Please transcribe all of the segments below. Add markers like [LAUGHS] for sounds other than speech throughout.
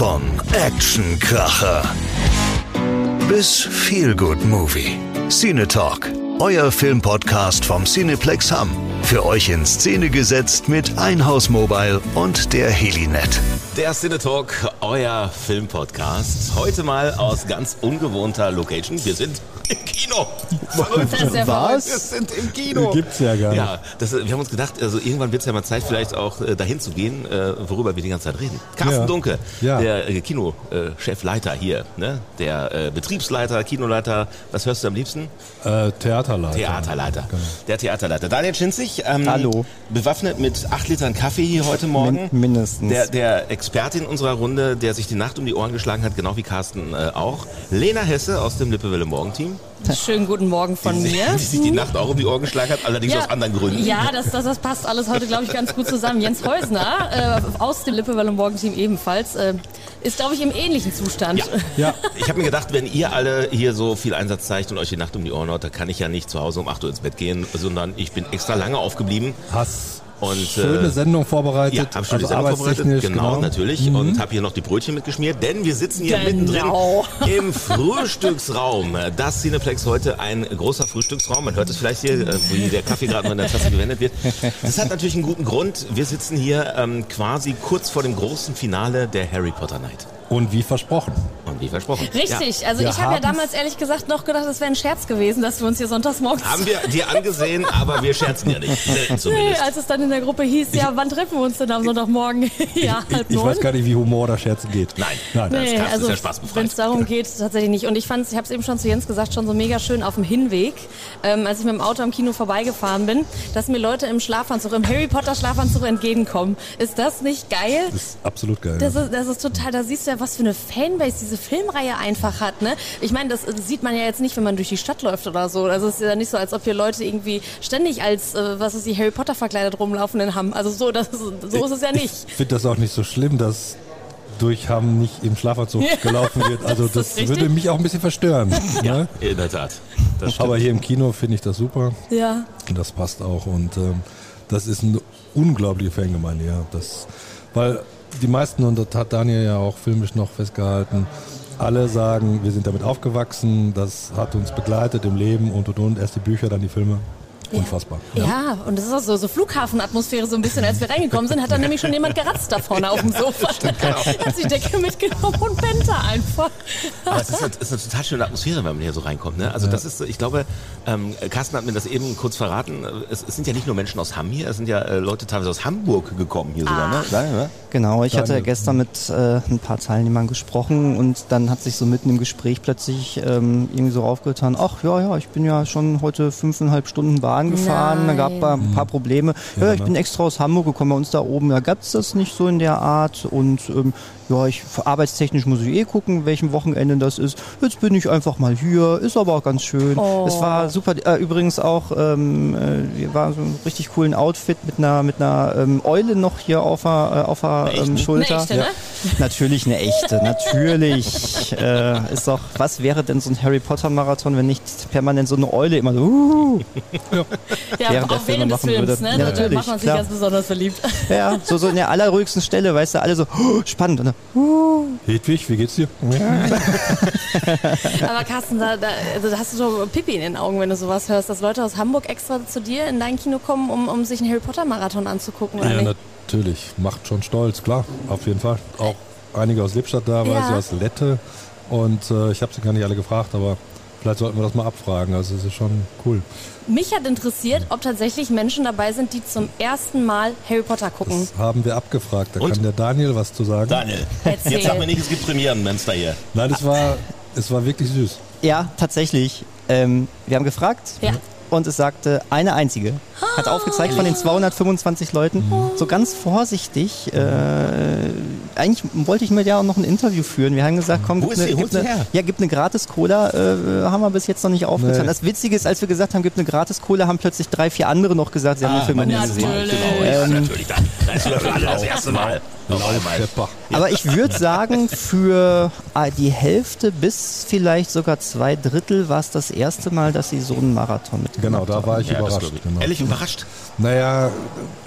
Von Actionkracher bis Feelgood Movie. Cine Talk, euer Filmpodcast vom Cineplex Hamm. Für euch in Szene gesetzt mit Einhaus Mobile und der Helinet. Der Cine Talk, euer Filmpodcast. Heute mal aus ganz ungewohnter Location. Wir sind im Kino. Das ist ja Was? Wir sind im Kino. Gibt's ja gar nicht. Ja, das, wir haben uns gedacht, also irgendwann wird es ja mal Zeit, vielleicht auch äh, dahin zu gehen, äh, worüber wir die ganze Zeit reden. Carsten Ja. Dunke, Ja. der äh, Kinochefleiter hier, ne? der äh, Betriebsleiter, Kinoleiter. Was hörst du am liebsten? Äh, Theaterleiter. Theaterleiter. Genau. Der Theaterleiter. Daniel Schinzig, ähm, Hallo. bewaffnet mit acht Litern Kaffee hier heute Morgen. Min- mindestens. Der, der Experte in unserer Runde, der sich die Nacht um die Ohren geschlagen hat, genau wie Carsten äh, auch. Lena Hesse aus dem Lippewelle Morgenteam. Schönen guten Morgen von die, mir. Die sich die Nacht auch um die Ohren geschlagen hat, allerdings aus anderen Gründen. Ja, das, das, das passt alles heute, glaube ich, ganz gut zusammen. Jens Heusner äh, aus dem Lippewell Morgenteam ebenfalls äh, ist, glaube ich, im ähnlichen Zustand. Ja. Ja. Ich habe mir gedacht, wenn ihr alle hier so viel Einsatz zeigt und euch die Nacht um die Ohren haut, dann kann ich ja nicht zu Hause um 8 Uhr ins Bett gehen, sondern ich bin extra lange aufgeblieben. Hast Und, schöne äh, Sendung vorbereitet. Ja, habe schon die also Sendung vorbereitet. arbeitstechnisch, Genau, natürlich. Mhm. Und habe hier noch die Brötchen mitgeschmiert, denn wir sitzen hier Genau. mittendrin im Frühstücksraum. Das Cineplex heute ein großer Frühstücksraum. Man hört es vielleicht hier, äh, wie der Kaffee gerade noch in der Tasse gewendet wird. Das hat natürlich einen guten Grund. Wir sitzen hier ähm, quasi kurz vor dem großen Finale der Harry Potter Night. Und wie versprochen. Und wie versprochen. Richtig, also Wir ich habe ja damals ehrlich gesagt noch gedacht, es wäre ein Scherz gewesen, dass wir uns hier sonntags morgens Ja, haben wir dir angesehen, aber wir scherzen ja nicht. [LAUGHS] Nee, als es dann in der Gruppe hieß, ja, wann treffen wir uns denn am Sonntagmorgen? [LAUGHS] ja, Ich, halb ich neun. weiß gar nicht, wie Humor oder Scherzen geht. Nein. Nein. Das Nee, ist also ja spaßbefreit. wenn es darum geht, tatsächlich nicht. Und ich fand, ich habe es eben schon zu Jens gesagt, schon so mega schön auf dem Hinweg, ähm, als ich mit dem Auto am Kino vorbeigefahren bin, dass mir Leute im Schlafanzug, im Harry Potter Schlafanzug entgegenkommen. Ist das nicht geil? Das ist absolut geil. Das ist, das ist total, da siehst du ja, was für eine Fanbase diese Filmreihe einfach hat, ne? Ich meine, das äh, sieht man ja jetzt nicht, wenn man durch die Stadt läuft oder so. Also es ist ja nicht so, als ob hier Leute irgendwie ständig als, äh, was ist die Harry Potter verkleidet rumlaufenden haben. Also so, das ist, so ist es ja nicht. Ich finde das auch nicht so schlimm, dass durch Hamm nicht im Schlafanzug Ja. gelaufen wird. Also [LAUGHS] das das, würde mich auch ein bisschen verstören. [LAUGHS] ne? In der Tat. Aber hier im Kino finde ich das super. Ja. Und das passt auch. Und ähm, das ist eine unglaubliche Fangemeinde, ja. Das, weil die meisten, und das hat Daniel ja auch filmisch noch festgehalten, alle sagen, wir sind damit aufgewachsen, das hat uns begleitet im Leben und und und. Erst die Bücher, dann die Filme. Unfassbar. Ja, und das ist auch so, so Flughafenatmosphäre so ein bisschen. Als wir reingekommen sind, hat dann nämlich schon jemand geratzt da vorne auf dem Sofa. hat sich Decke mitgenommen und pennt da einfach. Aber es ist eine, ist eine total schöne Atmosphäre, wenn man hier so reinkommt. Ne? Also das ist, ich glaube, ähm, Carsten hat mir das eben kurz verraten. Es, es sind ja nicht nur Menschen aus Hamm hier, es sind ja äh, Leute teilweise aus Hamburg gekommen hier sogar. Ne? Daniel, ne? Genau, ich hatte Daniel. gestern mit äh, ein paar Teilnehmern gesprochen und dann hat sich so mitten im Gespräch plötzlich ähm, irgendwie so aufgetan, ach ja, ja, ich bin ja schon heute fünfeinhalb Stunden Bahn gefahren, da gab es ein paar Probleme. Ja, ich bin extra aus Hamburg gekommen, bei uns da oben, da gab es das nicht so in der Art und ähm, ja, ich arbeitstechnisch muss ich eh gucken, welchem Wochenende das ist. Jetzt bin ich einfach mal hier, ist aber auch ganz schön. Oh. Es war super, äh, übrigens auch, ähm, äh, wir waren so ein richtig coolen Outfit mit einer mit einer ähm, Eule noch hier auf der, äh, auf der ähm, Schulter. Eine echte, ne? Natürlich eine echte, natürlich. [LAUGHS] äh, ist doch, was wäre denn so ein Harry Potter Marathon, wenn nicht permanent so eine Eule immer so, uh, Ja, Während der auch während des Films, würde. ne? Ja, da natürlich, macht man sich klar. ganz besonders verliebt. ja, so, so in der allerruhigsten Stelle, weißt du, alle so, oh, spannend. Und dann, Hedwig, wie geht's dir? [LAUGHS] Aber Carsten, da, da, also da hast du so Pipi in den Augen, wenn du sowas hörst, dass Leute aus Hamburg extra zu dir in dein Kino kommen, um, um sich einen Harry Potter Marathon anzugucken, oder Ja, nicht? natürlich. Macht schon stolz, klar. Auf jeden Fall. Auch einige aus Lippstadt da, Ja. ich, aus Lette. Und äh, ich habe sie gar nicht alle gefragt, aber vielleicht sollten wir das mal abfragen. Also es ist schon cool. Mich hat interessiert, ob tatsächlich Menschen dabei sind, die zum ersten Mal Harry Potter gucken. Das haben wir abgefragt. Da Und? kann der Daniel was zu sagen. Daniel, Erzähl. jetzt sag mir nicht, es gibt Premierenmonster hier. Nein, es war, es war wirklich süß. ja, tatsächlich. Ähm, wir haben gefragt Ja. Und es sagte eine einzige. Hat aufgezeigt von den 225 Leuten, so ganz vorsichtig. Äh, eigentlich wollte ich mit der auch noch ein Interview führen. Wir haben gesagt, komm, gib eine, gib eine, ja, gib eine Gratis-Cola. Äh, haben wir bis jetzt noch nicht aufgetan. Nee. Das Witzige ist, als wir gesagt haben, gib eine Gratis-Cola, haben plötzlich drei, vier andere noch gesagt, sie haben den Film noch nie natürlich. gesehen. Genau, ja, Ähm, natürlich. Da, da ist für alle das erste Mal. Schepper. Aber ich würde sagen, für äh, die Hälfte bis vielleicht sogar zwei Drittel war es das erste Mal, dass sie so einen Marathon mitgemacht Genau, da war ich Ja, das überrascht. ich. Genau. Ehrlich überrascht? Naja,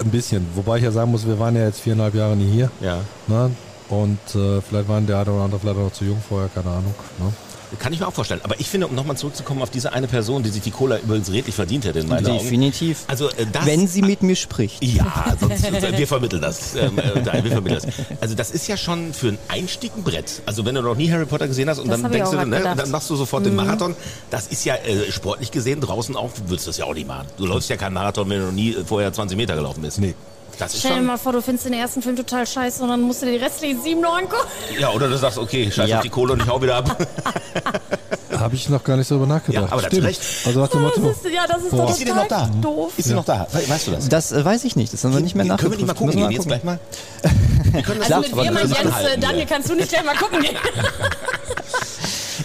ein bisschen. Wobei ich ja sagen muss, wir waren ja jetzt viereinhalb Jahre nie hier. Ja. Ne? Und äh, vielleicht waren der eine oder andere vielleicht auch noch zu jung vorher, keine Ahnung. Ne? Kann ich mir auch vorstellen. Aber ich finde, um nochmal zurückzukommen auf diese eine Person, die sich die Cola übrigens redlich verdient hätte in meinen Augen. Definitiv. Also äh, das, Wenn sie mit mir spricht. Ja, sonst, wir vermitteln das. Ähm, äh, wir vermitteln das. Also das ist ja schon für einen Einstieg ein Brett. Also wenn du noch nie Harry Potter gesehen hast und Das dann denkst du, ne, gedacht. dann machst du sofort den Marathon. Das ist ja äh, sportlich gesehen draußen auch, würdest du das ja auch nicht machen. Du läufst ja keinen Marathon, wenn du noch nie vorher 20 Meter gelaufen bist. Nee. Das ist Stell dir schon, mal vor, du findest den ersten Film total scheiße und dann musst du dir die restlichen sieben noch angucken. ja, oder du sagst, okay, scheiß Ja. auf die Kohle und ich hau wieder ab. Habe ich noch gar nicht so drüber nachgedacht. Ja, aber da hast Stimmt. recht. Also nach dem Das Motto. ist, ja, das ist Boah. doch Ist sie denn noch total da? doof. Ist sie noch da? We- Weißt du das? Das äh, weiß ich nicht. Das haben wir nicht mehr Können wir nicht mal gucken nachgeprüft. gehen Müssen jetzt wir gleich mal? Wir können das Also mit aber wir mein müssen Jens, äh, anhalten, Daniel, kannst du nicht gleich mal gucken gehen? [LAUGHS]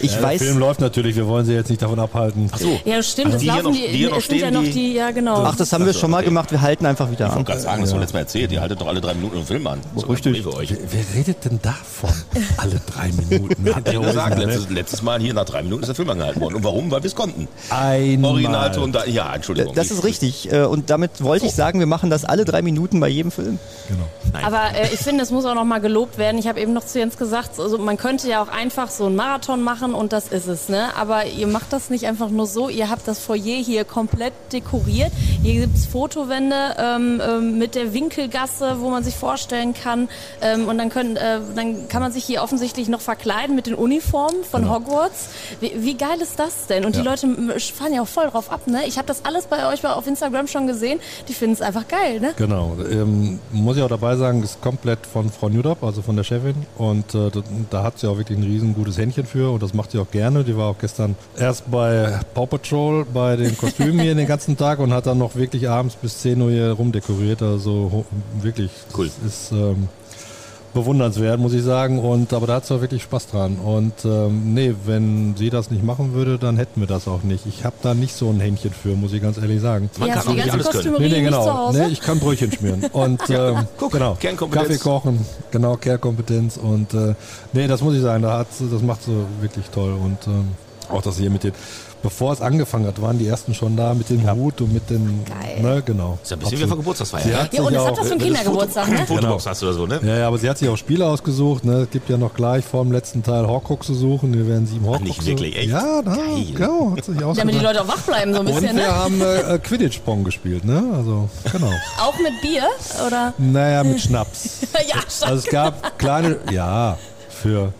Ich Ja, weiß. Der Film läuft natürlich, wir wollen sie jetzt nicht davon abhalten. Ach so. Ja, stimmt, es die laufen noch- die, die noch es sind ja noch die- ja genau. Ach, das haben wir Ach so, schon mal okay. gemacht. Wir halten einfach wieder Ich an. wollte gerade sagen, das wurde letztes Mal erzählt. Ihr haltet doch alle drei Minuten einen Film an. Das ist Richtig. Für euch. Wer, redet denn davon? [LAUGHS] Alle drei Minuten. Hat gesagt, letztes, letztes Mal hier nach drei Minuten ist der Film angehalten worden. Und warum? Weil wir es konnten. Einmal. Originalton, da, ja, Entschuldigung. Das ist richtig. Äh, Und damit wollte ich sagen, wir machen das alle drei Minuten bei jedem Film. Genau. Aber äh, ich finde, es muss auch noch mal gelobt werden. Ich habe eben noch zu Jens gesagt, also man könnte ja auch einfach so einen Marathon machen und das ist es. Ne? Aber ihr macht das nicht einfach nur so. Ihr habt das Foyer hier komplett dekoriert. Hier gibt's Fotowände ähm, ähm, mit der Winkelgasse, wo man sich vorstellen kann. Ähm, und dann, können, äh, dann kann man sich hier offensichtlich noch verkleiden mit den Uniformen von Hogwarts. Wie, wie geil ist das denn? Und die Ja. Leute m- fahren ja auch voll drauf ab. Ne? Ich habe das alles bei euch auf Instagram schon gesehen. Die finden es einfach geil. Ne? Genau. Ähm, muss ich auch dabei sagen, ist komplett von Frau Newdorp, also von der Chefin. Und äh, da, da hat sie auch wirklich ein riesen gutes Händchen für und das macht sie auch gerne. Die war auch gestern erst bei Paw Patrol bei den Kostümen hier den ganzen Tag und hat dann noch wirklich abends bis 10 Uhr hier rumdekoriert. Also wirklich, Cool. ist ähm, bewundernswert, muss ich sagen. Und aber da hat sie auch wirklich Spaß dran. Und ähm, nee, wenn sie das nicht machen würde, dann hätten wir das auch nicht. Ich habe da nicht so ein Händchen für, muss ich ganz ehrlich sagen. Man ja, kann auch nicht alles können. Nee, nee, nicht zu genau. Hause? Nee, ich kann Brötchen schmieren. Und [LAUGHS] ähm, guck, genau. Kernkompetenz. Kaffee kochen, genau, Kernkompetenz. Und äh, nee, das muss ich sagen, da hat sie, das macht sie wirklich toll. Und ähm, auch das hier mit den, bevor es angefangen hat, waren die ersten schon da mit dem Hut und mit den, Geil. ne, genau. Ist ja ein bisschen wie auf Geburtstagsfeier. Ne? hat Ja, und das hat das für du das Kindergeburtstag, Foto- ne? Fotobox hast oder so, ne? ja, ja, aber sie hat sich auch Spiele ausgesucht. Ne? Es gibt ja noch gleich vor dem letzten Teil Horcruxe suchen. Wir werden sieben Horcruxe. nicht wirklich, echt? Ja, na, Geil. genau, hat sich [LAUGHS] Damit die. Leute auch wach bleiben so ein Und bisschen, wir ne? haben äh, äh, Quidditch-Pong gespielt, ne? Also, genau. [LAUGHS] Auch mit Bier? Oder? Naja, mit Schnaps. [LAUGHS] ja, schon. Also es gab kleine, ja, für,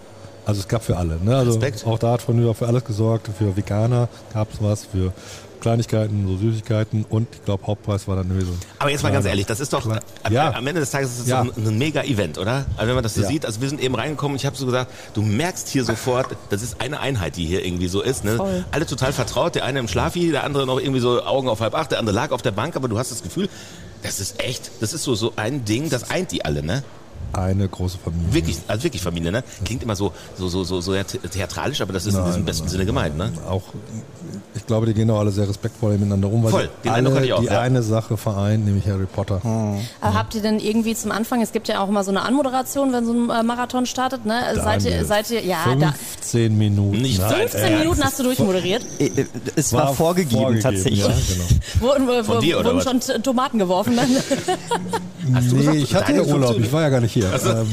also es gab für alle. Ne? Also Respekt. auch da hat von Nüber für alles gesorgt. Für Veganer gab es was, für Kleinigkeiten, so Süßigkeiten und ich glaube Hauptpreis war dann irgendwie so. Aber jetzt mal ganz ehrlich, das ist doch Klar. am, Ja. am Ende des Tages ist es Ja. so ein, ein mega Event, oder? Also wenn man das so Ja. sieht, also wir sind eben reingekommen, ich habe so gesagt, du merkst hier sofort, das ist eine Einheit, die hier irgendwie so ist. Ne? Voll. Alle total vertraut, der eine im Schlafi, der andere noch irgendwie so Augen auf halb acht, der andere lag auf der Bank, aber du hast das Gefühl, das ist echt, das ist so so ein Ding, das eint die alle, ne? Eine große Familie. Wirklich, also wirklich Familie, ne? Klingt immer so so so so, so theatralisch, aber das ist in Nein, diesem nein, besten nein. Sinne gemeint, ne? Auch, ich glaube, die gehen auch alle sehr respektvoll miteinander um, weil Voll, sie den alle auch, die ja. eine Sache vereint, nämlich Harry Potter. Aber habt ihr denn irgendwie zum Anfang, es gibt ja auch immer so eine Anmoderation, wenn so ein äh, Marathon startet, ne? Seid ihr, seid ihr, ja, da, 15 Minuten. Nicht Na, dein 15 Minuten hast du durchmoderiert. Äh, äh, Es war, vorgegeben, tatsächlich. Ja, genau. [LAUGHS] Wurden, dir, oder wurden schon Tomaten geworfen [LAUGHS] dann? Hast du nee, gesagt, ich hatte ja Urlaub, 15 ich war ja gar nicht hier. Ähm,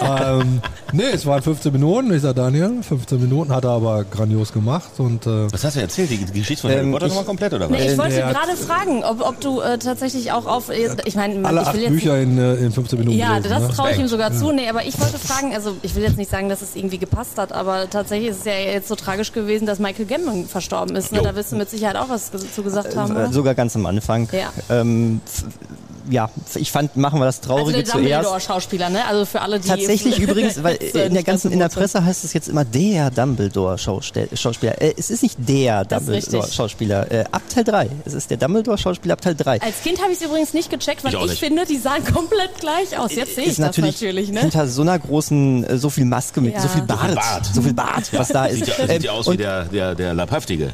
[LAUGHS] ähm, nee, es waren 15 Minuten, ich sag Daniel, 15 Minuten, hat er aber grandios gemacht und äh, Was hast du erzählt? Die, Geschichte von Harry Ähm, Potter ich- nochmal komplett oder was? Nee, ich wollte gerade fragen, ob, ob du äh, tatsächlich auch auf, ich meine, alle ich acht will jetzt Bücher in, äh, in 15 Minuten Ja, gelesen. das ne? traue ich ihm sogar zu. Nee, aber ich wollte fragen, also ich will jetzt nicht sagen, dass es irgendwie gepasst hat, aber tatsächlich ist es ja jetzt so tragisch gewesen, dass Michael Gambon verstorben ist. Ne? Da wirst du mit Sicherheit auch was zu gesagt haben, Äh, oder? Sogar ganz am Anfang. Ja. Ähm, ja, ich fand, machen wir das Also Traurige der zuerst. Dumbledore-Schauspieler, ne? Also für alle, die... Tatsächlich übrigens, weil [LAUGHS] äh, äh, in der ganzen so in der. Presse heißt es jetzt immer der Dumbledore-Schauspieler. Äh, es ist nicht der. Dumbledore-Schauspieler. Äh, ab Teil 3. Es ist der Dumbledore-Schauspieler ab Teil 3. Als Kind habe ich es übrigens nicht gecheckt, weil Ich ich, finde, die sahen komplett gleich aus. Jetzt sehe ich ist das natürlich, natürlich, ne? hinter so einer großen, äh, so viel Maske mit, Ja. so viel So Bart, viel Bart. so viel Bart, was da [LAUGHS] ist. Sieht ja, sieht Ähm, ja aus und wie der, der, der Leibhaftige.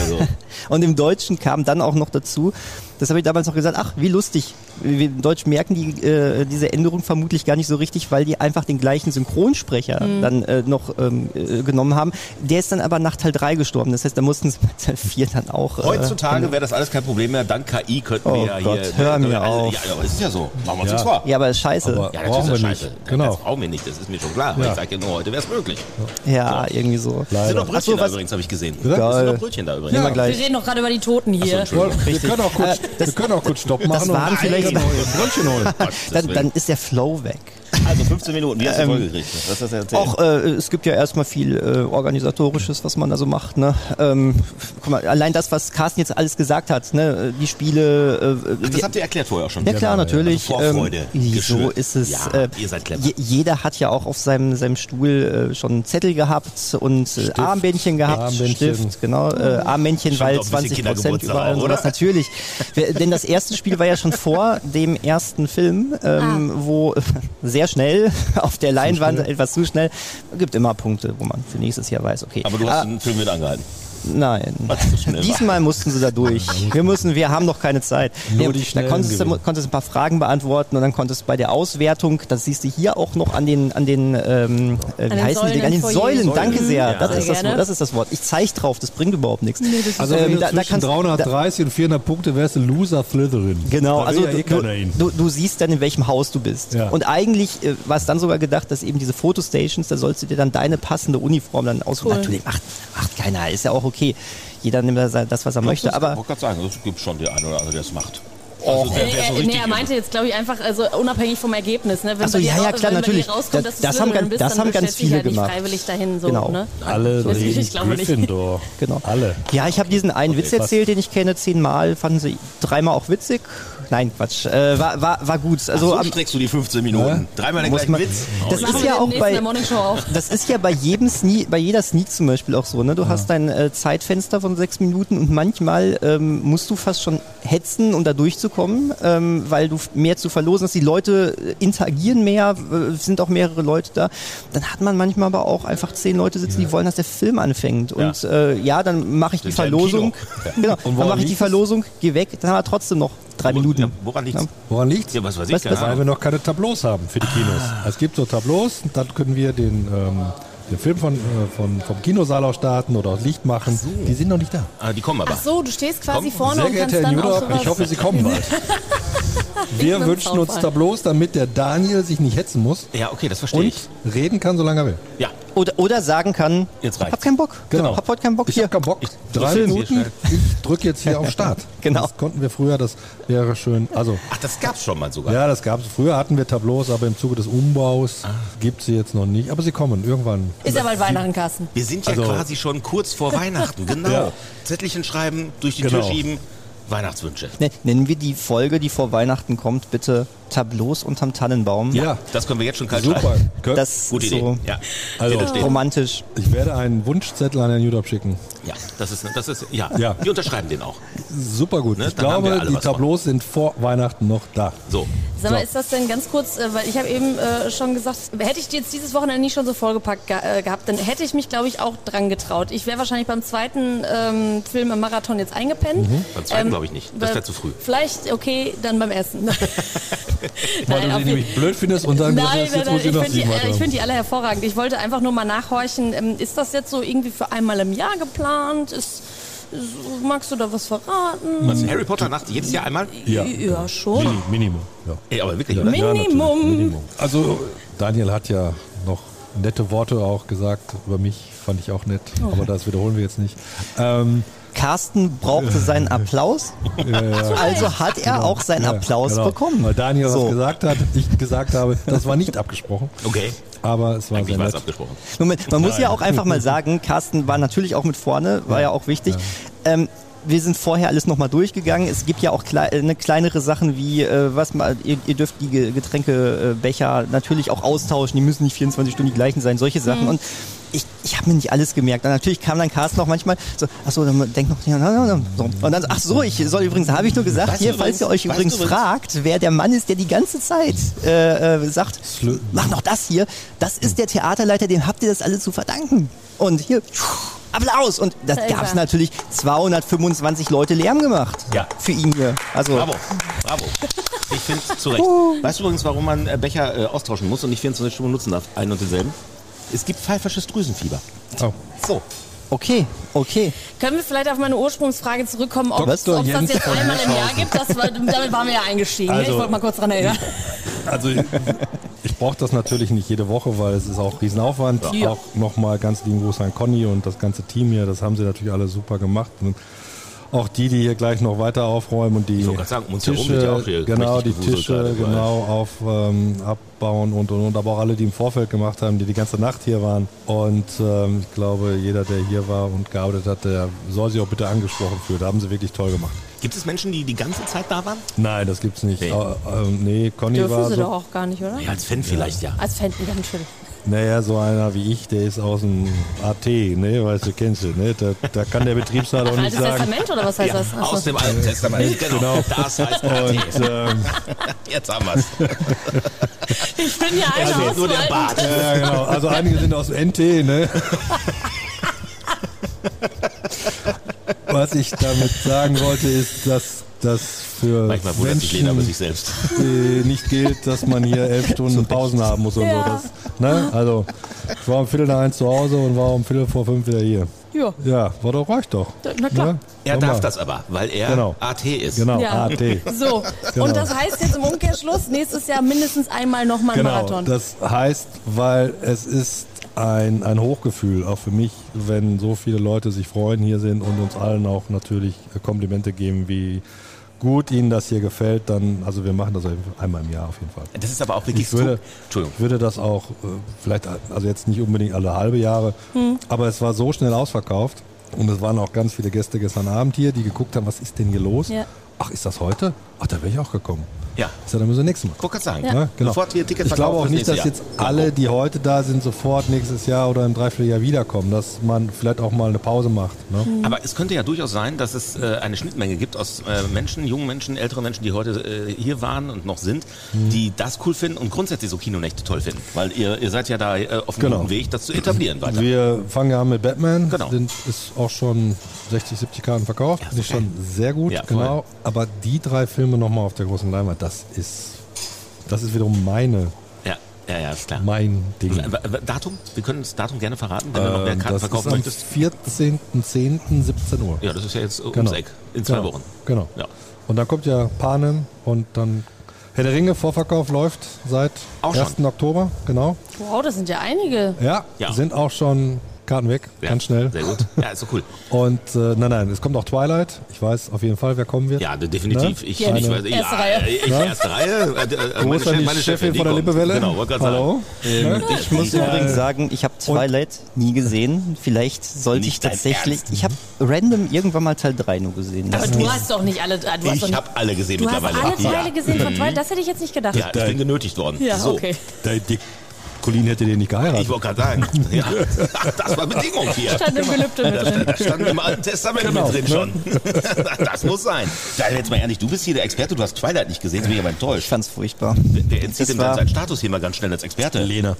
Also, [LAUGHS] Und im Deutschen kam dann auch noch dazu, das habe ich damals noch gesagt, ach, wie lustig. Wir in Deutsch merken die äh, dieseÄnderung vermutlich gar nicht so richtig, weil die einfach den gleichen Synchronsprecher Mhm. dann äh, noch ähm, äh, genommen haben. Der ist dann aber nach Teil 3 gestorben. Das heißt, da mussten sie bei Teil 4 dann auch. Äh, Heutzutage wäre das alles kein Problem mehr. Dank KI könnten Oh wir ja Gott, hier. hör mir also, auf. Ja, aber es ist ja so. Machen wir uns Ja. vor. ja, aber ist scheiße. Aber- Ja, Brauchen ist das wir scheiße. nicht. Genau. Das brauchen wir nicht, das ist mir schon klar. Ja. ich sage ja nur, heute wäre es möglich. ja, irgendwie so. Es sind Leider. noch Brötchen so, da übrigens, habe ich gesehen. Geil. Sind noch Brötchen da übrigens. Nehmen wir Wir reden doch gerade über die Toten hier. Entschuldigung. Wir können auch kurz, wir können auch kurz Stopp machen waren und vielleicht- neue. [LAUGHS] Dann, dann ist der Flow weg. Also 15 Minuten, wie hast du Folge gekriegt? Was hast du erzählt? Auch äh, es gibt ja erstmal viel äh, organisatorisches, was man da so macht. Ne? Ähm, guck mal, allein das, was Carsten jetzt alles gesagt hat, ne? die Spiele. Äh, Ach, das habt ihr erklärt vorher auch schon. ja klar, natürlich. Also Vorfreude. ähm, so ist es. Ja, äh, ihr seid clever. je, jeder hat ja auch auf seinem, seinem Stuhl äh, schon einen Zettel gehabt und äh, Armbändchen gehabt, Armbändchen. Stift, genau. Äh, Armbändchen, weil doch ein bisschen 20 Prozent überall und auch, sowas. oder? Natürlich. Wer- Denn das erste Spiel war ja schon vor dem ersten Film, ähm, wo [LAUGHS] sehr schnell [LAUGHS] auf der Leinwand etwas zu schnell. Gibt immer Punkte, wo man für nächstes Jahr weiß, okay. Aber du Ah, hast einen Film mit angehalten. Nein. Diesmal mussten sie da durch. Wir müssen, wir haben noch keine Zeit. Die da konntest du konntest ein paar Fragen beantworten und dann konntest du bei der Auswertung, das siehst du hier auch noch an den, an den, ähm, äh, wie den heißen die, an den. Säulen. Danke sehr. Ja. das, Sehr ist das, das ist das Wort. Ich zeige drauf, das bringt überhaupt nichts. Also Ähm, wenn du da- zwischen kannst- 330 und 400 Punkte wärst du Loser Slytherin. Genau, also eh du, du, du siehst dann, in welchem Haus du bist. Ja. Und eigentlich äh, war es dann sogar gedacht, dass eben diese Fotostations, da sollst du dir dann deine passende Uniform dann aussuchen. Cool. Natürlich macht, macht keiner, ist ja auch okay. Jeder nimmt das, was er möchte. Das- Aber Ich wollte gerade sagen, es gibt schon die eine oder andere, der es macht. Also, so Äh, nee, richtig er meinte jetzt, glaube ich, einfach, also unabhängig vom Ergebnis. Ne? Wenn Ach so, bei dir ja, ja, klar, natürlich. rauskommt, Das- dass du das haben ganz- bist, das dann haben ganz viele nicht gemacht. freiwillig dahin. So, Genau. Ne? Alle ich glaube nicht. Gryffindor. [LAUGHS] Genau. Alle. Ja, ich habe diesen einen Witz fast. erzählt, den ich kenne, zehnmal. Fanden sie dreimal auch witzig. Nein, Quatsch. Äh, war, war, war gut. Also so am- streckst du die 15 Minuten. Dreimal den muss gleichen man, Witz. das Machen ist ja auch bei auch. das ist ja bei jedem Sneak, bei jeder Sneak zum Beispiel auch so. Ne? Du hast dein äh, Zeitfenster von sechs Minuten und manchmal ähm, musst du fast schon hetzen, um da durchzukommen, ähm, weil du mehr zu verlosen hast. Die Leute äh, interagieren mehr, äh, sind auch mehrere Leute da. Dann hat man manchmal aber auch einfach zehn Leute sitzen, die wollen, dass der Film anfängt. Und Ja. äh, ja, dann mache ich die ja Verlosung. Genau, dann mache ich die? Verlosung, geh weg, dann haben wir trotzdem noch drei Minuten. Ja, woran liegt's? Ja. Woran liegt's? Ja, was weiß Was- ich, keine was- Weil Ahnung. wir noch keine Tableaus haben für die Kinos. Ah. Es gibt so Tableaus, dann können wir den, ähm, den Film von, äh, von, vom Kinosaal aus starten oder aus Licht machen. Die sind noch nicht da. Ah, die kommen aber. Ach so, du stehst quasi Komm, vorne Sehr und geehrter kannst Herr dann auch Newdorf, sowas... ich hoffe, Sie kommen [LAUGHS] bald. Wir wünschen uns Zaunfall. Tableaus, damit der Daniel sich nicht hetzen muss Ja, okay, das verstehe und ich. reden kann, solange er will. Ja, Oder, oder sagen kann, Jetzt reicht's. hab keinen Bock. Genau. Hab heute keinen Bock Ich hier. hab keinen Bock. Drei Film. Minuten, ich drücke jetzt hier auf Start. [LAUGHS] Genau. Das konnten wir früher, das wäre schön. Also, ach, das gab's schon mal sogar. ja, das gab es. Früher hatten wir Tableaus, aber im Zuge des Umbaus Ah. gibt sie jetzt noch nicht. Aber sie kommen irgendwann. Ist ja bald Weihnachten, Carsten. Wir sind ja Also- quasi schon kurz vor Weihnachten, [LAUGHS] genau. Ja. Zettelchen schreiben, durch die Genau. Tür schieben, Weihnachtswünsche. Ne- Nennen wir die Folge, die vor Weihnachten kommt, bitte Tableaus unterm Tannenbaum. Ja, Das können wir jetzt schon kalt super. schreiben. Kö- Das Gute ist Idee. so Ja, Also- romantisch. Ich werde einen Wunschzettel an Herrn Judop schicken. Ja, das ist, das ist, ja. Ja. Wir unterschreiben den auch. Super gut. Ne, ich dann glaube, die. Tableaus sind vor Weihnachten noch da. So. Sag mal, So. ist das denn ganz kurz, äh, weil ich habe eben äh, schon gesagt, hätte ich jetzt dieses Wochenende nicht schon so vollgepackt ge äh, gehabt, dann hätte ich mich, glaube ich, auch dran getraut. Ich wäre wahrscheinlich beim zweiten ähm, Film im Marathon jetzt eingepennt. Mhm. Beim zweiten Ähm, glaube ich nicht. Das wäre zu früh. Vielleicht, okay, dann beim ersten. [LAUGHS] [LAUGHS] [LAUGHS] Weil Nein, du jeden- nämlich blöd findest und dann Nein, jetzt nein, nein, muss ich ich noch finde die, äh, ich weiter. find die alle hervorragend. Ich wollte einfach nur mal nachhorchen, ähm, ist das jetzt so irgendwie für einmal im Jahr geplant? Ist, magst du da was verraten? Was, Harry Potter Nacht jedes Jahr einmal? Ja. Ja, schon. Mini, Minimum. Ja. Ey, aber wirklich, oder? Ja, natürlich. Minimum. Also Daniel hat ja noch nette Worte auch gesagt über mich, fand ich auch nett, aber das wiederholen wir jetzt nicht. Ähm, Carsten brauchte seinen Applaus, also hat er auch seinen ja, Applaus genau. bekommen. Weil Daniel So. was gesagt hat, ich gesagt habe, das war nicht abgesprochen, Okay. aber es war Eigentlich sehr war es nett. abgesprochen. Moment, man muss ja auch einfach mal sagen, [LAUGHS] Carsten war natürlich auch mit vorne, war ja auch wichtig. Ähm, wir sind vorher alles nochmal durchgegangen. Es gibt ja auch klei äh, ne, kleinere Sachen wie, äh, was mal, ihr, ihr dürft die Ge- Getränkebecher natürlich auch austauschen, die müssen nicht 24 Stunden die gleichen sein, solche Sachen. Und ich, ich habe mir nicht alles gemerkt. Und natürlich kam dann Carsten auch manchmal so, ach so, dann denk noch, ja, na, na, na, so. Und dann, ach so, ich soll übrigens, habe ich nur gesagt, Weißt hier, falls ihr euch übrigens- fragt, wer der Mann ist, der die ganze Zeit äh, äh, sagt, Slö- mach noch das hier, das ist der Theaterleiter, dem habt ihr das alle zu verdanken. Und hier, Applaus! Und das Da gab es natürlich 225 Leute Lärm gemacht. Ja. Für ihn hier. Also, Bravo, bravo. Ich finde zu Recht. Weißt du übrigens, warum man äh, Becher äh, austauschen muss und nicht 24 Stunden nutzen darf? Einen und denselben? Es gibt pfeifersches Drüsenfieber. Oh. So. okay, okay. Können wir vielleicht auf meine Ursprungsfrage zurückkommen, ob es das jetzt einmal im Jahr gibt? Das war, damit waren wir ja eingestiegen. ne? Also- ich wollte mal kurz dran erinnern. Also ich, ich brauche das natürlich nicht jede Woche, weil es ist auch Riesenaufwand. Ja. Auch nochmal ganz lieben Gruß an Conny und das ganze Team hier. Das haben sie natürlich alle super gemacht. Und auch die, die hier gleich noch weiter aufräumen und die wollte gerade sagen, um uns herum Tische, wird ja auch hier genau, die Tische genau auf ähm, abbauen und, und und aber auch alle, die im Vorfeld gemacht haben, die die ganze Nacht hier waren. Und ähm, ich glaube, jeder, der hier war und gearbeitet hat, der soll sich auch bitte angesprochen fühlen. Da haben sie wirklich toll gemacht. Gibt es Menschen, die die ganze Zeit da waren? Nein, das gibt's nicht. Nee. Nee, ähm, nee Conny Dürfen war sie so, doch auch gar nicht, oder? Ja, als Fan vielleicht ja. Als Fan, ja, natürlich. Naja, so einer wie ich, der ist aus dem AT, ne, weißt du, kennst du, ne? Da, da kann der Betriebsrat auch nicht Altes sagen. Testament oder was heißt Ja, das? Ach aus dem Alten Testament. Genau. Genau. Das heißt Und AT. ähm, [LAUGHS] Jetzt haben wir's. [LAUGHS] Ich bin ja Es eine fehlt nur der. Bart. ja, genau. Also einige sind aus dem NT, ne? [LAUGHS] Was ich damit sagen wollte, ist, dass das für Manchmal wundert sich Lena über sich Menschen selbst. nicht gilt, dass man hier elf [LAUGHS] Stunden Pausen haben muss und Ja. so. Das, ne? Also, ich war um Viertel nach eins zu Hause und war um Viertel vor fünf wieder hier. Ja, Ja, war doch reicht doch. na klar. Ne? Er darf das aber, weil er Genau. AT ist. Genau, Ja. AT. [LAUGHS] So, Genau. und das heißt jetzt im Umkehrschluss nächstes Jahr mindestens einmal nochmal ein Genau, Marathon. das heißt, weil es ist ein, ein Hochgefühl, auch für mich, wenn so viele Leute sich freuen, hier sind und uns allen auch natürlich Komplimente geben, wie gut ihnen das hier gefällt, dann, also wir machen das einmal im Jahr auf jeden Fall. Das ist aber auch wirklich Ich würde, Entschuldigung. ich würde das auch, äh, vielleicht, also jetzt nicht unbedingt alle halbe Jahre, Hm. aber es war so schnell ausverkauft und es waren auch ganz viele Gäste gestern Abend hier, die geguckt haben, was ist denn hier los? Ja. Ach, ist das heute? Ach, da wäre ich auch gekommen. Ja. Ist ja dann müssen wir nächstes Mal. Guck grad sagen. Ja, genau. Sofort hier Ticket ich glaube auch nicht, dass nächste jetzt Jahr. alle, die heute da sind, sofort nächstes Jahr oder im Dreivierteljahr wiederkommen, dass man vielleicht auch mal eine Pause macht. Ne? Aber es könnte ja durchaus sein, dass es äh, eine Schnittmenge gibt aus äh, Menschen, jungen Menschen, älteren Menschen, die heute äh, hier waren und noch sind, Mhm. die das cool finden und grundsätzlich so Kinonächte toll finden. Weil ihr, ihr seid ja da äh, auf einem Genau. guten Weg, das zu etablieren weiter. Wir fangen ja an mit Batman. Genau. Sind, ist auch schon 60, 70 Karten verkauft. Ja, so geil. schon sehr gut. Ja, genau. Aber die drei Filme nochmal auf der großen Leinwand, das ist, das ist wiederum meine, Ja, ja, ja, ist klar. mein Ding. Datum? Wir können das Datum gerne verraten, wenn du noch mehr Ähm, Karten verkaufen am möchtest. 14.10. 17 Uhr. Ja, das ist ja jetzt ums Genau. Eck. In zwei genau. Wochen. Genau. Ja. Und dann kommt ja Panem und dann Herr der Ringe, Vorverkauf läuft seit Auch 1. Oktober, genau. wow, das sind ja einige. Ja, Ja. sind auch schon Karten weg, Ja, ganz schnell. Sehr gut. Ja, ist so cool. [LAUGHS] Und äh, nein, nein, es kommt auch Twilight. Ich weiß auf jeden Fall, wer kommen wird. Ja, de- definitiv. Ne? Ich, Ja, ich, weiß, erste ja, Reihe. Ich, erste Reihe. Äh, Wo ist dann die meine Chefin von der. Lippewelle? Genau, wollte gerade Hallo? sagen. Ich muss Ja. übrigens sagen, ich habe Twilight nie gesehen. Vielleicht sollte Nicht ich tatsächlich. Ich habe random irgendwann mal Teil 3 nur gesehen. Aber du hast doch nicht alle. Du hast Ich habe alle gesehen du hast mittlerweile. alle Teile ja. gesehen von [LAUGHS] Twilight. Das hätte ich jetzt nicht gedacht. Ja, ich bin genötigt worden. Ja, so. okay. Der, Colin hätte den nicht geheiratet. Ich wollte gerade sagen, [LAUGHS] ja, das war Bedingung hier. Stand im Gelübde mit drin. Das stand im Alten Testament Genau, mit drin schon. [LAUGHS] Das muss sein. Ja, jetzt mal ehrlich, du bist hier der Experte, du hast Twilight nicht gesehen, jetzt bin ich aber Ich enttäuscht. fand's furchtbar. Wer entzieht Das denn war- dann seinen Status hier mal ganz schnell als Experte? Lena.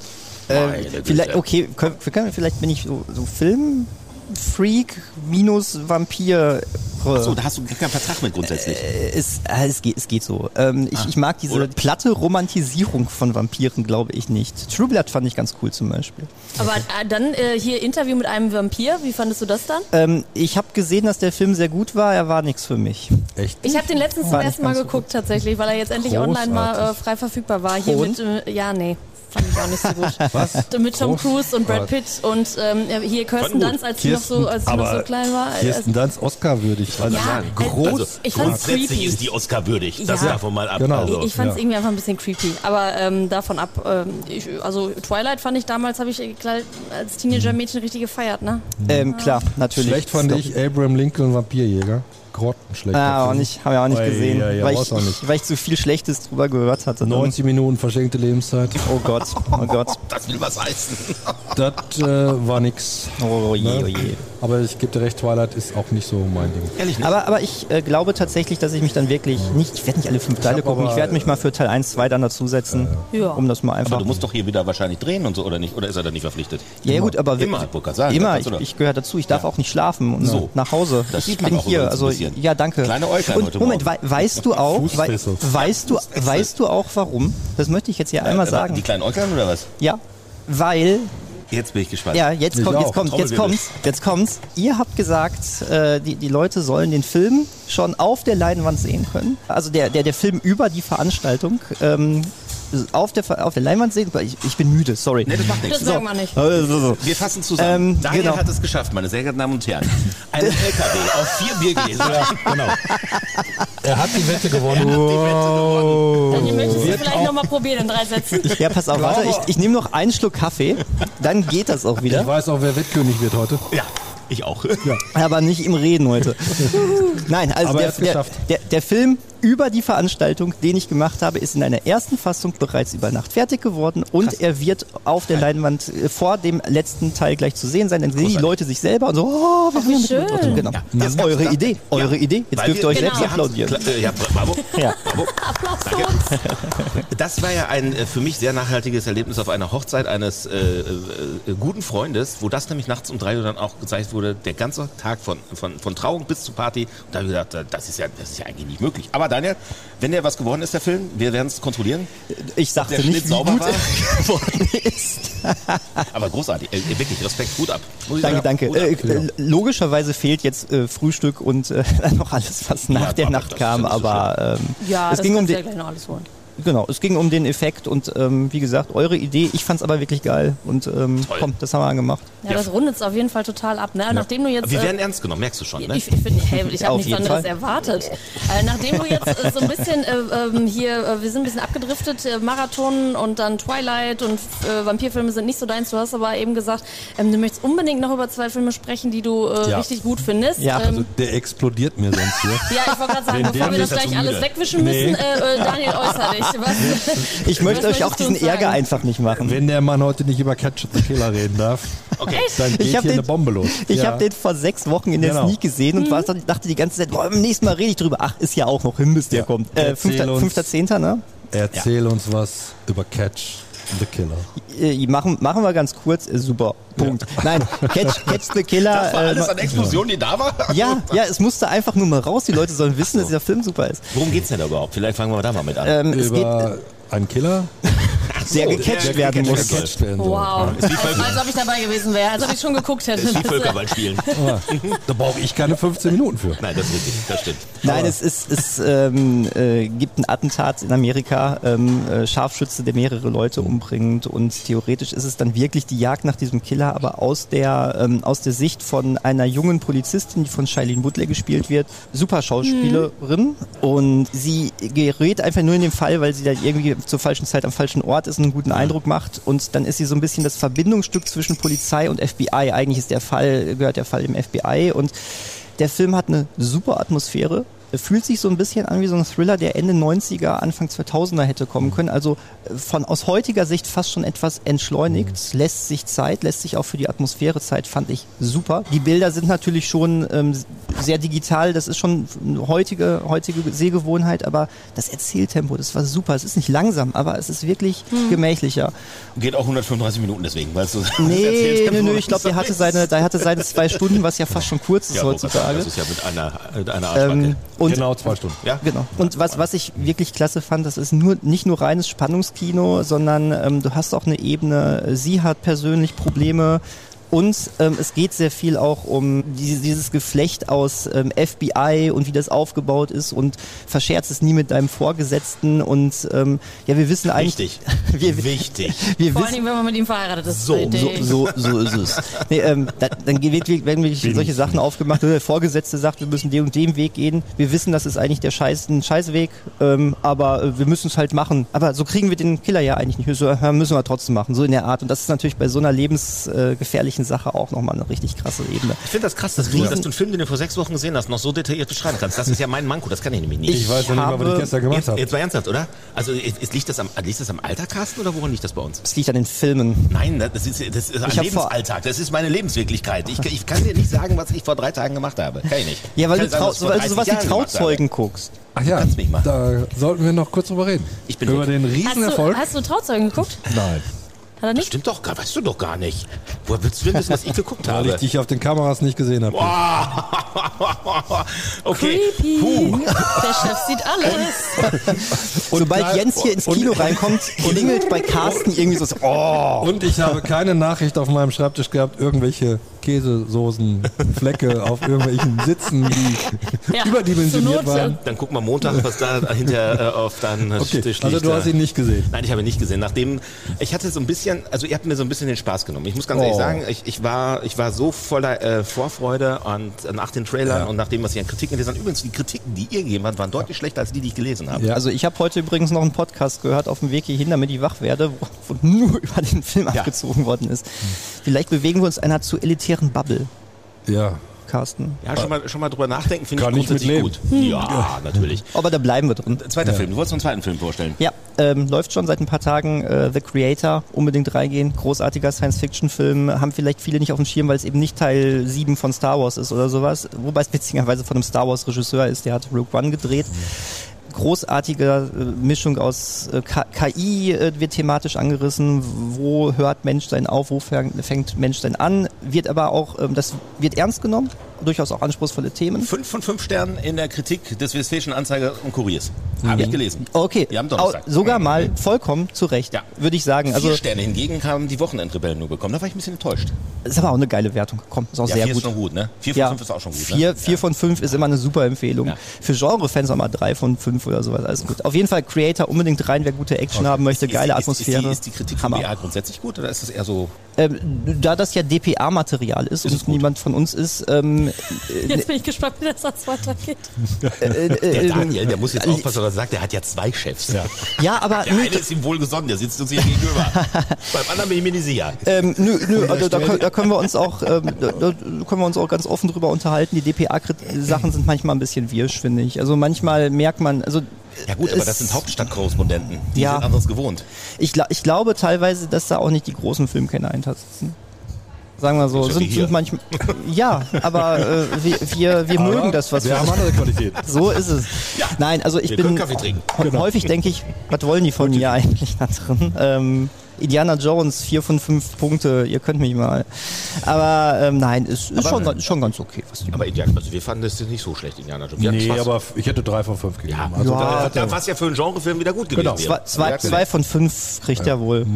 Äh, vielleicht, okay, können, können, vielleicht bin ich so, so Filmfreak minus Vampir. So, da hast du keinen Vertrag mit grundsätzlich. Äh, es, äh, es, geht, es geht so. Ähm, ich, ich mag diese oder- platte Romantisierung von Vampiren, glaube ich nicht. True Blood fand ich ganz cool zum Beispiel. Aber äh, dann äh, hier Interview mit einem Vampir. Wie fandest du das dann? Ähm, ich habe gesehen, dass der Film sehr gut war. Er war nichts für mich. Echt? Ich habe den letztens zum War ersten Mal ganz so geguckt tatsächlich, weil er jetzt endlich online mal äh, Großartig. frei verfügbar war. Hier Und? mit, äh, ja, nee. Fand ich auch nicht so gut. [LAUGHS] Was? Mit Tom Cruise und Brad Ah. Pitt und ähm, hier Kirsten. Dunst, als sie noch so, als sie noch so klein war. Kirsten Dunst Oscar-würdig. Also Ja, groß. also, ich fand's Grundsätzlich creepy. ist die Oscar würdig. Das Ja. davon mal ab. Genau. Also, Ich fand es Ja. irgendwie einfach ein bisschen creepy. Aber ähm, davon ab, ähm, ich, also Twilight fand ich damals, habe ich äh, als Teenager-Mädchen richtig gefeiert, ne? Ähm, klar, natürlich. Schlecht fand Ist ich Abraham Lincoln Vampirjäger. Grottenschlecht. Ah, auch nicht, habe ich auch nicht gesehen, ja, ja, weil, ich, auch nicht. [LAUGHS] weil ich zu viel Schlechtes drüber gehört hatte. 90 Minuten verschenkte Lebenszeit. Oh Gott, oh [LAUGHS] Gott. Das will was heißen. [LAUGHS] Das äh, war nix. Oh je, oh je. Aber ich gebe dir recht, Twilight ist auch nicht so mein Ding. Ehrlich nicht? Aber, aber ich äh, glaube tatsächlich, dass ich mich dann wirklich nicht, ich werde nicht alle fünf Teile hab gucken, aber, ich werde mich mal für Teil 1, 2 dann dazusetzen, Ja. um das mal einfach... Aber du musst doch hier wieder wahrscheinlich drehen und so, oder nicht? Oder ist er da nicht verpflichtet? ja, ja gut, aber Immer, ich gerade sagen, immer, ich, ich gehöre dazu, ich darf auch nicht schlafen und So. nach Hause. Das ich sieht man bin hier, also bisschen. ja, danke. Kleine Äuglein und heute Moment, Morgen. wei weißt du auch, wei weißt du, weißt du auch warum? Das möchte ich jetzt hier einmal Äh, sagen. Die kleinen Äuglein oder was? Ja, weil Jetzt bin ich gespannt. Ja, jetzt kommt, jetzt kommt, jetzt kommt's, jetzt kommt's. Ihr habt gesagt, äh, die, die Leute sollen den Film schon auf der Leinwand sehen können. Also der, der, der Film über die Veranstaltung ähm, auf, der, auf der Leinwand sehen. Ich, ich bin müde, sorry. Nee, das macht nichts. Das sagen wir nicht. So. Wir fassen zusammen. Ähm, Daniel genau. hat es geschafft, meine sehr geehrten Damen und Herren. Einen LKW [LAUGHS] auf vier Biergläser. Genau. er hat die Wette gewonnen. Dann möchtest du Wird vielleicht nochmal probieren in drei Sätzen. [LAUGHS] Ja, pass auf, warte, ich, ich nehme noch einen Schluck Kaffee, dann geht das auch Ich wieder. weiß auch, wer Wettkönig wird heute. Ja, ich auch. Aber nicht im Reden heute. [LAUGHS] Nein, also Aber er der, der, geschafft. der, der Film über die Veranstaltung, den ich gemacht habe, ist in einer ersten Fassung bereits über Nacht fertig geworden und er wird auf der Leinwand äh, vor dem letzten Teil gleich zu sehen sein. Dann sehen die. Leute sich selber und so, oh, wir wie haben ja schön. mit- Genau. Das ist eure Idee, eure Idee. Jetzt Weil dürft ihr euch Genau. selbst applaudieren. Äh, Ja, bravo. [LAUGHS] Ja. bravo. Applaus für uns. Das war ja ein äh, für mich sehr nachhaltiges Erlebnis auf einer Hochzeit eines äh, guten Freundes, wo das nämlich nachts um drei Uhr dann auch gezeigt wurde, der ganze Tag von, von, von Trauung bis zur Party. Und da habe ich gedacht, das ist, ja, das ist ja eigentlich nicht möglich. Aber Daniel, wenn der was geworden ist, der Film, wir werden es kontrollieren. Ich sagte der nicht, Schnitt wie sauber gut war? er [LAUGHS] geworden ist. [LAUGHS] Aber großartig, äh, wirklich, Respekt, Hut ab. Muss ich Danke, sagen. danke. Ab. Äh, äh, logischerweise fehlt jetzt äh, Frühstück und äh, [LAUGHS] noch alles, was nach Ja, der Nacht kam. ja aber ähm, Ja, es das ging um ja den, gleich noch alles holen. Genau, es ging um den Effekt und ähm, wie gesagt, eure Idee. Ich fand's aber wirklich geil und ähm, komm, das haben wir angemacht. Ja, das rundet es auf jeden Fall total ab. Ne? Nachdem du jetzt. Wir äh, werden ernst genommen, merkst du schon, ne? Ich, ich, finde, hey, ich habe nichts anderes Fall. erwartet. Äh, nachdem du jetzt äh, so ein bisschen äh, ähm, hier, äh, wir sind ein bisschen abgedriftet, äh, Marathon und dann Twilight und äh, Vampirfilme sind nicht so deins. Du hast aber eben gesagt, ähm, du möchtest unbedingt noch über zwei Filme sprechen, die du äh, Ja. richtig gut findest. Ja. ähm, Also der explodiert mir sonst hier. ja, ich wollte gerade sagen, Wenn bevor wir das gleich alles wegwischen Nee. müssen, äh, äh, Daniel, äußer dich. Was, [LAUGHS] Ich möchte euch auch diesen Ärger einfach nicht machen. Wenn der Mann heute nicht über Catch the Killer reden darf, Okay. dann geht Ich hier den- eine Bombe los. Ich Ja. habe den vor sechs Wochen in der Genau. Sneak gesehen und war, dachte die ganze Zeit, boah, beim nächsten Mal rede ich drüber. Ach, ist ja auch noch hin, bis der Ja. kommt. Äh, Erzähl fünfter, uns. fünfter, zehnter, ne? Erzähl uns was über Catch the Killer. Äh, machen, machen wir ganz kurz. Äh, super. Punkt. Nein, Catch, Catch the Killer. Das war alles äh, an Explosion, die da war? ja, ja, es musste einfach nur mal raus. Die Leute sollen wissen, dass dieser Film super ist. Worum geht's denn da überhaupt? Vielleicht fangen wir da mal mit an. Ähm, es geht, Über einen Killer, [LAUGHS] der gecatcht der werden muss. gecatcht werden wow, als, ob ich dabei gewesen wäre, als ob ich schon geguckt hätte. ist wie Völkerball spielen. [LAUGHS] Da brauche ich keine 15 Minuten für. Nein, das ist richtig, das stimmt. Nein, es, ist, es ähm, äh, gibt ein Attentat in Amerika, ähm, äh, Scharfschütze, der mehrere Leute umbringt und theoretisch ist es dann wirklich die Jagd nach diesem Killer, aber aus der, ähm, aus der Sicht von einer jungen Polizistin, die von Shailene Woodley gespielt wird, super Schauspielerin und sie gerät einfach nur in den Fall, weil sie da irgendwie zur falschen Zeit am falschen Ort ist und einen guten Eindruck macht und dann ist sie so ein bisschen das Verbindungsstück zwischen Polizei und FBI. Eigentlich ist der Fall, gehört der Fall dem FBI und der Film hat eine super Atmosphäre. Fühlt sich so ein bisschen an wie so ein Thriller, der Ende 90er, Anfang 2000er hätte kommen können. Also äh, von aus heutiger Sicht fast schon etwas entschleunigt, lässt sich Zeit, lässt sich auch für die Atmosphäre Zeit, fand ich super. Die Bilder sind natürlich schon ähm, sehr digital, das ist schon eine heutige, heutige Sehgewohnheit, aber das Erzähltempo, das war super. Es ist nicht langsam, aber es ist wirklich gemächlicher. Geht auch 135 Minuten deswegen, so [LAUGHS] das Nee, nee, nee, ich glaube, der hatte seine, der hatte seine zwei Stunden, was ja fast schon kurz ist ja, heutzutage. Das ist ja mit einer, mit einer. Ähm, und genau zwei Stunden. ja? Genau. Und was, was ich wirklich klasse fand, das ist nur, nicht nur reines Spannungskino, sondern ähm, du hast auch eine Ebene, sie hat persönlich Probleme und ähm, es geht sehr viel auch um die, dieses Geflecht aus ähm, FBI und wie das aufgebaut ist und verscherzt es nie mit deinem Vorgesetzten und ähm, ja, wir wissen eigentlich... Wichtig. [LAUGHS] Wir, Wichtig. [LAUGHS] wir Vor allem, wenn man mit ihm verheiratet ist. So, so, so, so ist es. [LAUGHS] Nee, ähm, da, dann geht wirklich- werden wirklich solche Sachen aufgemacht. Der Vorgesetzte sagt, wir müssen den und den Weg gehen. Wir wissen, das ist eigentlich der Scheiß, ein Scheißweg, ähm, aber äh, wir müssen es halt machen. Aber so kriegen wir den Killer ja eigentlich nicht. So, äh, müssen wir trotzdem machen, so in der Art. Und das ist natürlich bei so einer lebensgefährlichen inhaltlichen Sache auch nochmal eine richtig krasse Ebene. Ich finde das krass, dass du, dass du einen Film, den du vor sechs Wochen gesehen hast, noch so detailliert beschreiben kannst. Das ist ja mein Manko, das kann ich nämlich nicht. Ich weiß noch nicht mal, was ich gestern gemacht habe. jetzt mal ernsthaft, oder? Also ist, liegt, das am, liegt das am Alter, Carsten, oder woran liegt das bei uns? Es liegt an den Filmen. Nein, das ist, das ist ein Ich Lebensalltag. Das ist meine Lebenswirklichkeit. Ich, ich kann dir nicht sagen, was ich vor drei Tagen gemacht habe. Kann ich nicht. Ja, weil du, sagen, ich vor weil du 30 sowas wie Jahren gemacht Trauzeugen guckst. Ach ja, kannst mich machen. da sollten wir noch kurz drüber reden. Ich bin Über weg. den Hast du, Riesenerfolg. hast du Trauzeugen geguckt? Nein, Hat er Das nicht? stimmt doch gar, weißt du doch gar nicht. Woher willst du denn wissen, was ich geguckt [LAUGHS] weil ich habe? dich auf den Kameras nicht gesehen habe. [LAUGHS] okay. Creepy. Puh. Der Chef sieht alles. Sobald geil- Jens hier ins Kino und- reinkommt, klingelt bei Carsten irgendwie so, oh. Und ich habe keine Nachricht auf meinem Schreibtisch gehabt, irgendwelche Käsesoßen, Flecke auf irgendwelchen Sitzen, die Ja, überdimensioniert waren. Dann guck mal Montag, was da hinter äh, auf deinem Okay, Tisch liegt. also du hast ihn nicht gesehen. Nein, ich habe ihn nicht gesehen. Nachdem ich hatte so ein bisschen, also ihr habt mir so ein bisschen den Spaß genommen. Ich muss ganz Oh. ehrlich sagen, ich, ich war ich war so voller äh, Vorfreude und äh, nach den Trailern Ja. und nach dem, was ihr an Kritiken gelesen habt. Übrigens, die Kritiken, die ihr gegeben habt, waren deutlich schlechter als die, die ich gelesen habe. Ja. Also ich habe heute übrigens noch einen Podcast gehört auf dem Weg hierhin, damit ich wach werde, wo, wo nur [LAUGHS] über den Film Ja. abgezogen worden ist. Vielleicht bewegen wir uns einer zu elitären Bubble, Ja, Carsten. Ja, schon mal, schon mal drüber nachdenken, finde ich grundsätzlich gut. Ja, natürlich. Aber da bleiben wir drin. Zweiter Film, du wolltest einen zweiten Film vorstellen. Ja, ähm, läuft schon seit ein paar Tagen. Äh, The Creator, unbedingt reingehen. Großartiger Science-Fiction-Film. Haben vielleicht viele nicht auf dem Schirm, weil es eben nicht Teil 7 von Star Wars ist oder sowas. Wobei es witzigerweise von einem Star Wars-Regisseur ist, der hat Rogue One gedreht. Großartige äh, Mischung aus äh, KI äh, wird thematisch angerissen. Wo hört Menschsein auf? Wo fängt, fängt Menschsein an? Wird aber auch, ähm, das wird ernst genommen. Durchaus auch anspruchsvolle Themen. Fünf von fünf Sternen in der Kritik des Westfälischen Anzeiger und Kuriers. Habe ich gelesen. Okay, am Au- Donnerstag. sogar mal vollkommen zu Recht, Ja. würde ich sagen. Also Vier Sterne hingegen haben die Wochenendrebellen nur bekommen. Da war ich ein bisschen enttäuscht. ist aber auch eine geile Wertung. Komm, ist auch Ja, sehr vier gut. ist schon gut, ne? Vier von Ja, fünf ist auch schon gut. vier, ne? vier von fünf ist immer eine super Empfehlung. Für Genre-Fans auch mal drei von fünf oder sowas. Alles gut. Auf jeden Fall Creator unbedingt rein, wer gute Action haben möchte, Ist geile die- Atmosphäre. Ist die, ist die Kritik von Hammer. BA grundsätzlich gut oder ist das eher so? Ähm, da das ja DPA-Material ist, es und niemand von uns ist, ähm, Jetzt bin ich gespannt, wie das Satz weitergeht. äh, Der äh, Daniel, der muss jetzt aufpassen, was er sagt, der hat ja zwei Chefs. Ja. [LAUGHS] ja, aber Der nö, eine ist ihm wohlgesonnen, der sitzt uns hier gegenüber. [LAUGHS] Beim anderen bin ich mir nicht sicher. ähm, nö, nö also da, können- da können wir uns auch, ähm, da, da können wir uns auch ganz offen drüber unterhalten. Die DPA-Sachen sind manchmal ein bisschen wirsch, finde ich. Also manchmal merkt man, also Ja gut, aber es- das sind Hauptstadtkorrespondenten. Die Ja. sind anderes gewohnt. Ich, ich glaube teilweise, dass da auch nicht die großen Filmkenner hinter sitzen. Sagen wir so, ist ja sind, hier. sind manchmal. [LAUGHS] Ja, aber äh, wir, wir, wir mögen das, was wir wir. haben andere Qualität. So ist es. Ja, Nein, also ich wir bin Kaffee trinken. hä- häufig denke ich, was wollen die von mir eigentlich da drin? Ähm, Indiana Jones, vier von fünf Punkte, ihr könnt mich mal. Aber ähm, nein, es ist Aber- schon, ganz- schon ganz okay. Was die Aber Indiana, also wir fanden das nicht so schlecht, Indiana Jones. Wir Nee, Spaß. aber ich hätte drei von fünf gegeben. ja, Also Ja, da, da war es ja für einen Genrefilm wieder gut gewesen. Genau. wäre. zwei, zwei, Ja, zwei von fünf kriegt er wohl.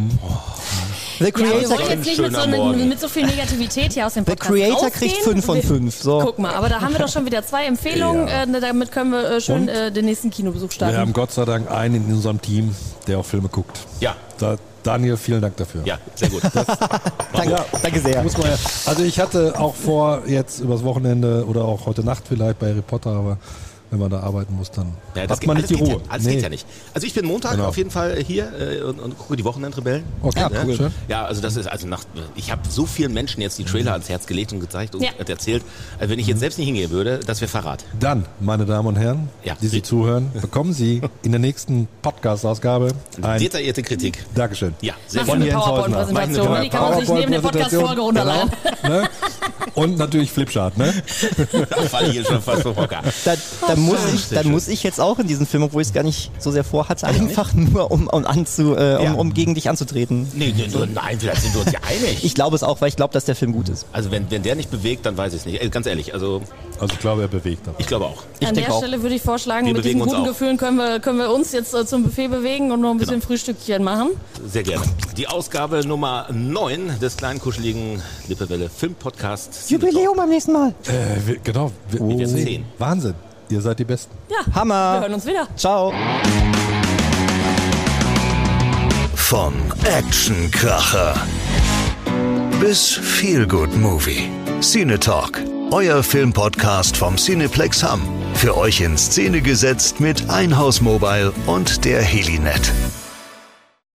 The Ja, wir Creator, wollen jetzt nicht mit so, mit, so viel Negativität hier aus dem The Podcast Creator kriegt rausgehen. fünf von Wir- fünf. So. Guck mal, aber da haben wir doch schon wieder zwei Empfehlungen. Ja. Äh, damit können wir äh, schön äh, den nächsten Kinobesuch wir starten. haben Gott sei Dank einen in unserem Team, der auch Filme guckt. Ja, Da, Daniel, vielen Dank dafür. ja, sehr gut. [LAUGHS] Danke, danke sehr. Muss man ja, also ich hatte auch vor, jetzt übers Wochenende oder auch heute Nacht vielleicht bei Harry Potter, aber wenn man da arbeiten muss, dann Ja, das hat geht, man nicht die Ruhe. Ja, alles geht ja nicht. Also ich bin Montag Genau. auf jeden Fall hier äh, und, und gucke die Wochenendrebellen. Okay, Ne? cool. Schön. Ja, also das ist also nach. Ich habe so vielen Menschen jetzt die Trailer ans Herz gelegt und gezeigt und Ja. erzählt. Also wenn ich jetzt selbst nicht hingehen würde, das wäre Verrat. Dann, meine Damen und Herren, Ja. die Sie zuhören, [LAUGHS] bekommen Sie in der nächsten Podcast-Ausgabe Detaillierte Kritik. Dankeschön. Ja, sehr gut. eine Jens PowerPoint-Präsentation. Häusner. ne? Die kann man sich neben der Podcast-Folge runterladen. Genau. ne? Und natürlich Flipchart, ne? [LAUGHS] Da falle ich hier schon fast vom Hocker. Da, da, muss ich, sehr da schön. muss ich jetzt auch in diesen Film, obwohl ich es gar nicht so sehr vorhatte, einfach nur um, um, anzu, äh, um, Ja. um gegen dich anzutreten. Nee, nee, nur, nein, vielleicht sind wir uns ja einig. [LAUGHS] Ich glaube es auch, weil ich glaube, dass der Film gut ist. also wenn, wenn der nicht bewegt, dann weiß ich es nicht. Äh, Ganz ehrlich, also Also ich glaube, er bewegt das. ich glaube auch. Ich An der auch. Stelle würde ich vorschlagen, Wir mit diesen guten auch. Gefühlen können wir, können wir uns jetzt äh, zum Buffet bewegen und noch ein bisschen Genau. Frühstückchen machen. Sehr gerne. Die Ausgabe Nummer 9 des kleinen kuscheligen Lippewelle Filmpodcasts. Jubiläum am nächsten Mal. Äh, wir, genau. Wir, Wir werden sehen. Wahnsinn. Ihr seid die Besten. Ja, wir Hammer. hören uns wieder. Ciao. Von Actionkracher bis Feelgood Movie. Cine Talk, euer Filmpodcast vom Cineplex Hamm. Für euch in Szene gesetzt mit Einhaus Mobile und der Helinet.